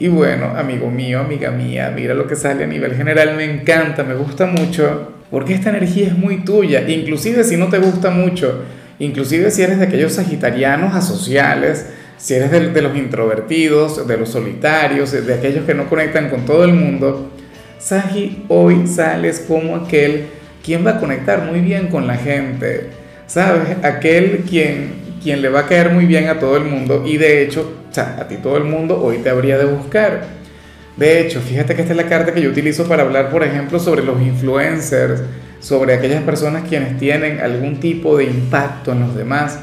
Y bueno, amigo mío, amiga mía, mira lo que sale a nivel general, me encanta, me gusta mucho, porque esta energía es muy tuya, inclusive si no te gusta mucho, inclusive si eres de aquellos sagitarianos asociales, si eres de, los introvertidos, de los solitarios, de aquellos que no conectan con todo el mundo, Sagi, hoy sales como aquel quien va a conectar muy bien con la gente, ¿sabes? Aquel quien, quien le va a caer muy bien a todo el mundo y de hecho o sea, a ti todo el mundo hoy te habría de buscar. De hecho, fíjate que esta es la carta que yo utilizo para hablar, por ejemplo, sobre los influencers, sobre aquellas personas quienes tienen algún tipo de impacto en los demás.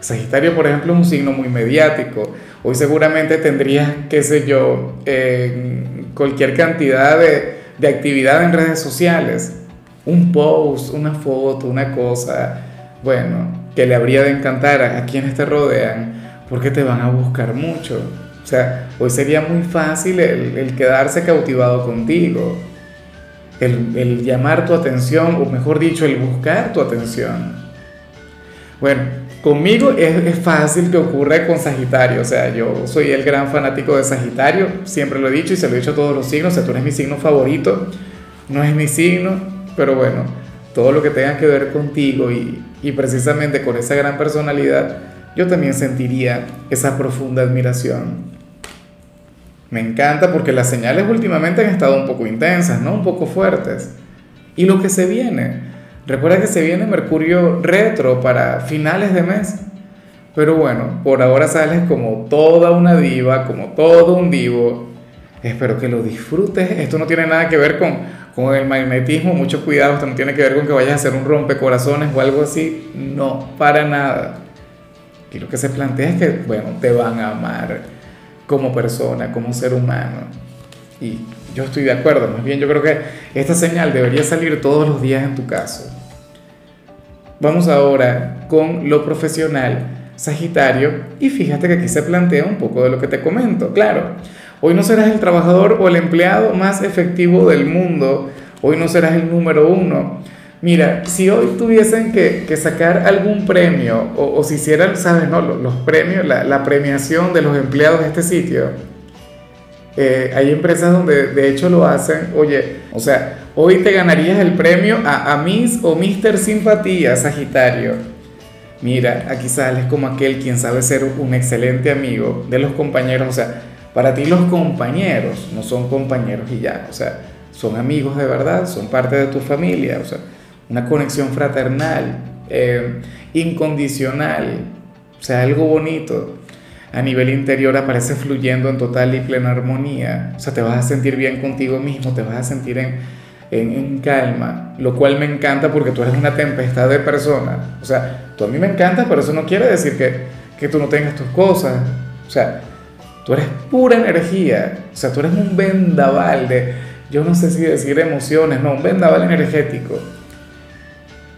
Sagitario, por ejemplo, es un signo muy mediático. Hoy seguramente tendrías, qué sé yo, cualquier cantidad de, de actividad en redes sociales. Un post, una foto, una cosa, bueno, que le habría de encantar a quienes te rodean porque te van a buscar mucho. O sea, hoy sería muy fácil el, quedarse cautivado contigo, el, llamar tu atención, o mejor dicho, el buscar tu atención. Bueno, conmigo es, es, fácil que ocurra con Sagitario, o sea, yo soy el gran fanático de Sagitario, siempre lo he dicho y se lo he dicho a todos los signos, o sea, tú eres mi signo favorito, no es mi signo, pero bueno, todo lo que tenga que ver contigo y, y precisamente con esa gran personalidad, yo también sentiría esa profunda admiración. Me encanta porque las señales últimamente han estado un poco intensas, ¿no? Un poco fuertes. Y lo que se viene, recuerda que se viene Mercurio retro para finales de mes. Pero bueno, por ahora sales como toda una diva, como todo un divo. Espero que lo disfrutes. Esto no tiene nada que ver con, con el magnetismo, mucho cuidado. Esto no tiene que ver con que vayas a hacer un rompecorazones o algo así. No, para nada. Y lo que se plantea es que, bueno, te van a amar como persona, como ser humano. Y yo estoy de acuerdo, más bien yo creo que esta señal debería salir todos los días en tu caso. Vamos ahora con lo profesional, Sagitario, y fíjate que aquí se plantea un poco de lo que te comento. Claro, hoy no serás el trabajador o el empleado más efectivo del mundo, hoy no serás el número uno, Mira, si hoy tuviesen que, sacar algún premio o, si hicieran, ¿sabes? No, los, premios, la, premiación de los empleados de este sitio, eh, hay empresas donde de hecho lo hacen, oye, o sea, hoy te ganarías el premio a, a Miss o Mister Simpatía, Sagitario. Mira, aquí sales como aquel quien sabe ser un excelente amigo de los compañeros, o sea, para ti los compañeros no son compañeros y ya, o sea, son amigos de verdad, son parte de tu familia, o sea, una conexión fraternal, eh, incondicional, o sea, algo bonito. A nivel interior aparece fluyendo en total y plena armonía. O sea, te vas a sentir bien contigo mismo, te vas a sentir en, en, calma, lo cual me encanta porque tú eres una tempestad de persona. O sea, tú a mí me encanta, pero eso no quiere decir que, que tú no tengas tus cosas. O sea, tú eres pura energía. O sea, tú eres un vendaval de, yo no sé si decir emociones, no, un vendaval energético.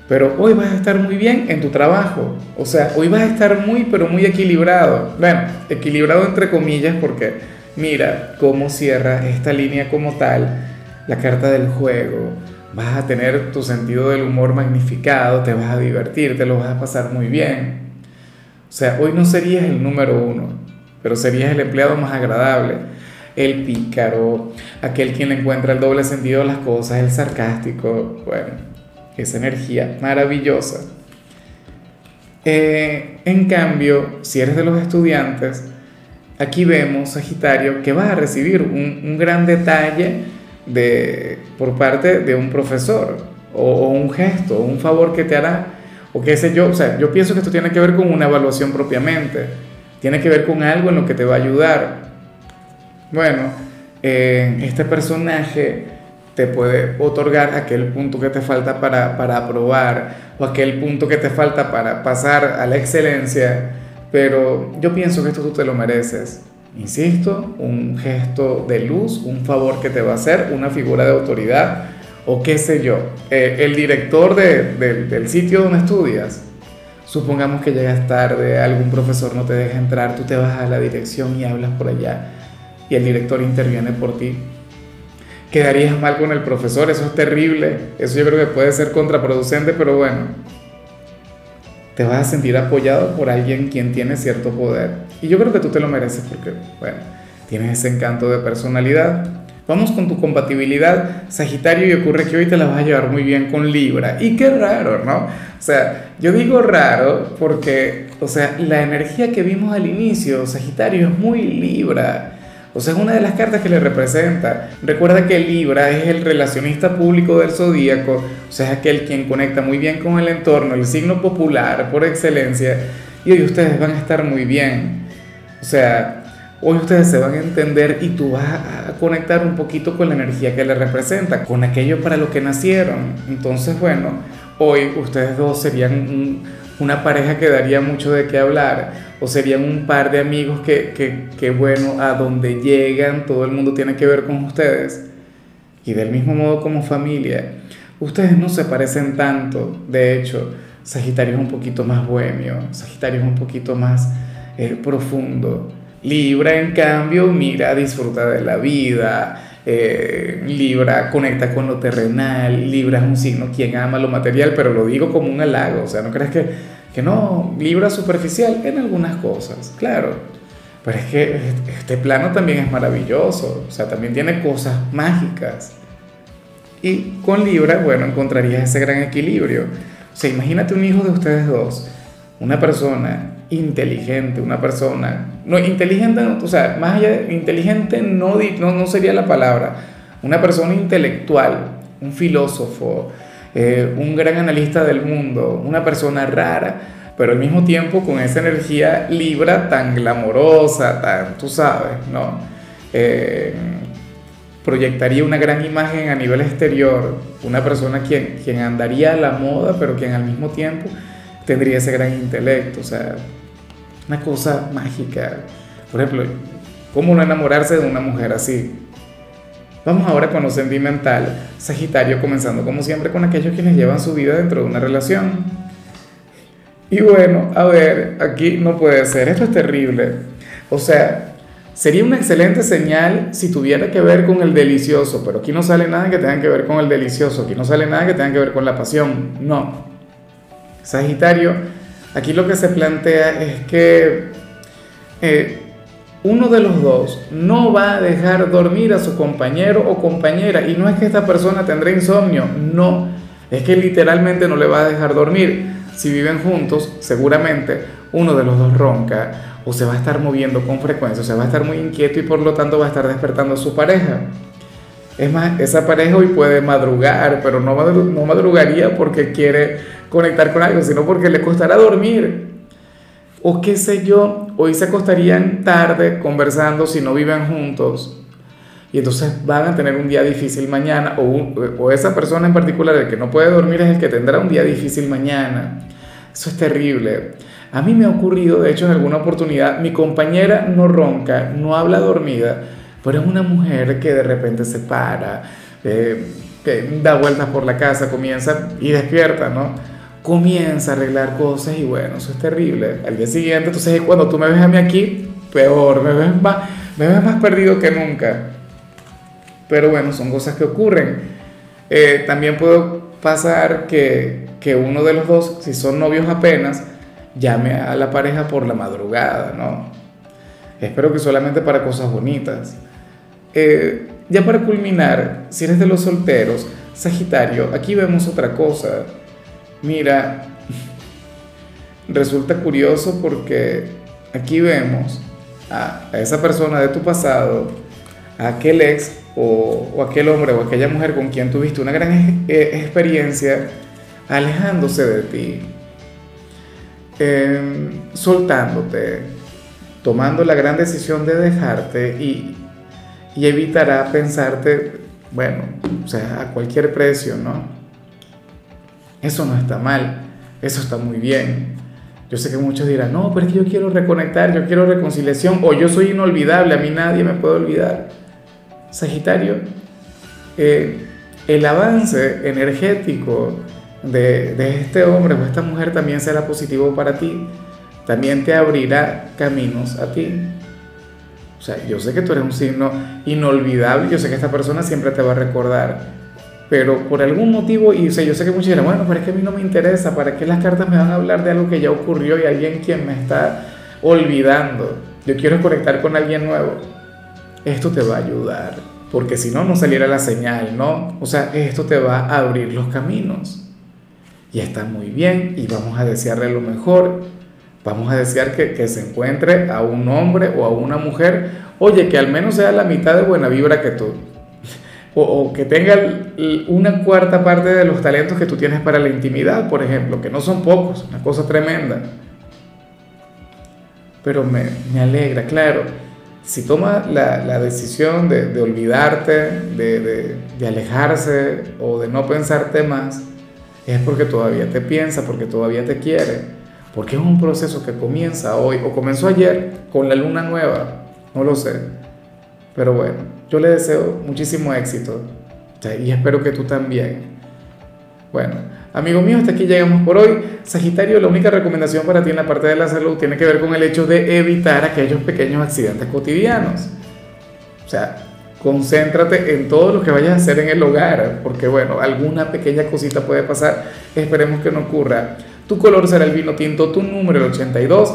Pero hoy vas a estar muy bien en tu trabajo. O sea, hoy vas a estar muy, pero muy equilibrado. Bueno, equilibrado entre comillas porque mira cómo cierra esta línea como tal, la carta del juego. Vas a tener tu sentido del humor magnificado, te vas a divertir, te lo vas a pasar muy bien. O sea, hoy no serías el número uno, pero serías el empleado más agradable, el pícaro, aquel quien encuentra el doble sentido de las cosas, el sarcástico. Bueno, esa energía maravillosa. Eh, en cambio, si eres de los estudiantes, aquí vemos, Sagitario, que vas a recibir un, gran detalle de, por parte de un profesor, o, un gesto, o un favor que te hará, o qué sé yo. O sea, yo pienso que esto tiene que ver con una evaluación propiamente, tiene que ver con algo en lo que te va a ayudar. Bueno, eh, este personaje te puede otorgar aquel punto que te falta para, para aprobar o aquel punto que te falta para pasar a la excelencia, pero yo pienso que esto tú te lo mereces. insisto, un gesto de luz, un favor que te va a hacer, una figura de autoridad o qué sé yo, eh, el director del sitio donde estudias, supongamos que llegas tarde, algún profesor no te deja entrar, tú te vas a la dirección y hablas por allá y el director interviene por ti. Quedarías mal con el profesor, eso es terrible, eso yo creo que puede ser contraproducente, pero bueno, te vas a sentir apoyado por alguien quien tiene cierto poder. Y yo creo que tú te lo mereces porque, bueno, tienes ese encanto de personalidad. Vamos con tu compatibilidad, Sagitario, y ocurre que hoy te la vas a llevar muy bien con Libra. Y qué raro, ¿no? O sea, yo digo raro porque, o sea, la energía que vimos al inicio, Sagitario, es muy Libra. O sea, es una de las cartas que le representa. Recuerda que Libra es el relacionista público del zodíaco, o sea, es aquel quien conecta muy bien con el entorno, el signo popular por excelencia, y hoy ustedes van a estar muy bien. O sea, hoy ustedes se van a entender y tú vas a conectar un poquito con la energía que le representa, con aquello para lo que nacieron. Entonces, bueno, hoy ustedes dos serían una pareja que daría mucho de qué hablar o serían un par de amigos que, que, bueno, a donde llegan todo el mundo tiene que ver con ustedes. Y del mismo modo como familia, ustedes no se parecen tanto. De hecho, Sagitario es un poquito más bohemio, Sagitario es un poquito más eh, profundo. Libra, en cambio, mira, disfruta de la vida. Eh, Libra conecta con lo terrenal. Libra es un signo quien ama lo material, pero lo digo como un halago. O sea, no crees que que no, libra superficial en algunas cosas, claro. Pero es que este plano también es maravilloso, o sea, también tiene cosas mágicas. Y con Libra, bueno, encontrarías ese gran equilibrio. O sea, imagínate un hijo de ustedes dos, una persona inteligente, una persona, no, inteligente, o sea, más allá de inteligente no, no, no sería la palabra, una persona intelectual, un filósofo, eh, un gran analista del mundo, una persona rara, pero al mismo tiempo con esa energía libra tan glamorosa, tan, tú sabes, ¿no? Eh, proyectaría una gran imagen a nivel exterior, una persona quien, quien andaría a la moda, pero quien al mismo tiempo tendría ese gran intelecto, o sea, una cosa mágica. Por ejemplo, ¿cómo no enamorarse de una mujer así? Vamos ahora con lo sentimental, Sagitario, comenzando como siempre con aquellos quienes llevan su vida dentro de una relación. Y bueno, a ver, aquí no puede ser, esto es terrible. O sea, sería una excelente señal si tuviera que ver con el delicioso, pero aquí no sale nada que tenga que ver con el delicioso, aquí no sale nada que tenga que ver con la pasión, no. Sagitario, aquí lo que se plantea es que eh, uno de los dos no va a dejar dormir a su compañero o compañera. Y no es que esta persona tendrá insomnio, no. Es que literalmente no le va a dejar dormir. Si viven juntos, seguramente uno de los dos ronca o se va a estar moviendo con frecuencia, o se va a estar muy inquieto y por lo tanto va a estar despertando a su pareja. Es más, esa pareja hoy puede madrugar, pero no, no madrugaría porque quiere conectar con algo, sino porque le costará dormir o qué sé yo, hoy se acostarían tarde conversando si no viven juntos. Y entonces van a tener un día difícil mañana, o, o esa persona en particular, el que no puede dormir, es el que tendrá un día difícil mañana. Eso es terrible. A mí me ha ocurrido, de hecho, en alguna oportunidad, mi compañera no ronca, no habla dormida, pero es una mujer que de repente se para, eh, que da vueltas por la casa, comienza y despierta, ¿no? Comienza a arreglar cosas y bueno, eso es terrible. Al día siguiente, entonces cuando tú me ves a mí aquí, peor, me ves más, me ves más perdido que nunca. Pero bueno, son cosas que ocurren. Eh, también puede pasar que, que uno de los dos, si son novios apenas, llame a la pareja por la madrugada, ¿no? Espero que solamente para cosas bonitas. Eh, ya para culminar, si eres de los solteros, Sagitario, aquí vemos otra cosa. Mira, resulta curioso porque aquí vemos a, esa persona de tu pasado, a aquel ex o, aquel hombre o aquella mujer con quien tuviste una gran eh, experiencia, alejándose de ti, em, soltándote, tomando la gran decisión de dejarte y, y evitará pensarte, bueno, o sea, a cualquier precio, ¿no? Eso no está mal, eso está muy bien. Yo sé que muchos dirán, no, pero es que yo quiero reconectar, yo quiero reconciliación, o yo soy inolvidable, a mí nadie me puede olvidar. Sagitario, eh, el avance energético de, de este hombre o esta mujer también será positivo para ti, también te abrirá caminos a ti. O sea, yo sé que tú eres un signo inolvidable, yo sé que esta persona siempre te va a recordar, pero por algún motivo, y o sea, yo sé que muchos dirán, bueno, pero es que a mí no me interesa, ¿para qué las cartas me van a hablar de algo que ya ocurrió y alguien quien me está olvidando? Yo quiero conectar con alguien nuevo. Esto te va a ayudar, porque si no, no saliera la señal, ¿no? O sea, esto te va a abrir los caminos. Y está muy bien, y vamos a desearle lo mejor. Vamos a desear que, que se encuentre a un hombre o a una mujer, oye, que al menos sea la mitad de buena vibra que tú o, que tenga una cuarta parte de los talentos que tú tienes para la intimidad, por ejemplo, que no son pocos, una cosa tremenda. Pero me, alegra, claro, si toma la, decisión de, olvidarte, de, de alejarse o de no pensarte más, es porque todavía te piensa, porque todavía te quiere, porque es un proceso que comienza hoy o comenzó ayer con la luna nueva, no lo sé. Pero bueno, yo le deseo muchísimo éxito y espero que tú también. Bueno, amigo mío, hasta aquí llegamos por hoy. Sagitario, la única recomendación para ti en la parte de la salud tiene que ver con el hecho de evitar aquellos pequeños accidentes cotidianos. O sea, concéntrate en todo lo que vayas a hacer en el hogar, porque bueno, alguna pequeña cosita puede pasar, esperemos que no ocurra. Tu color será el vino tinto, tu número el 82.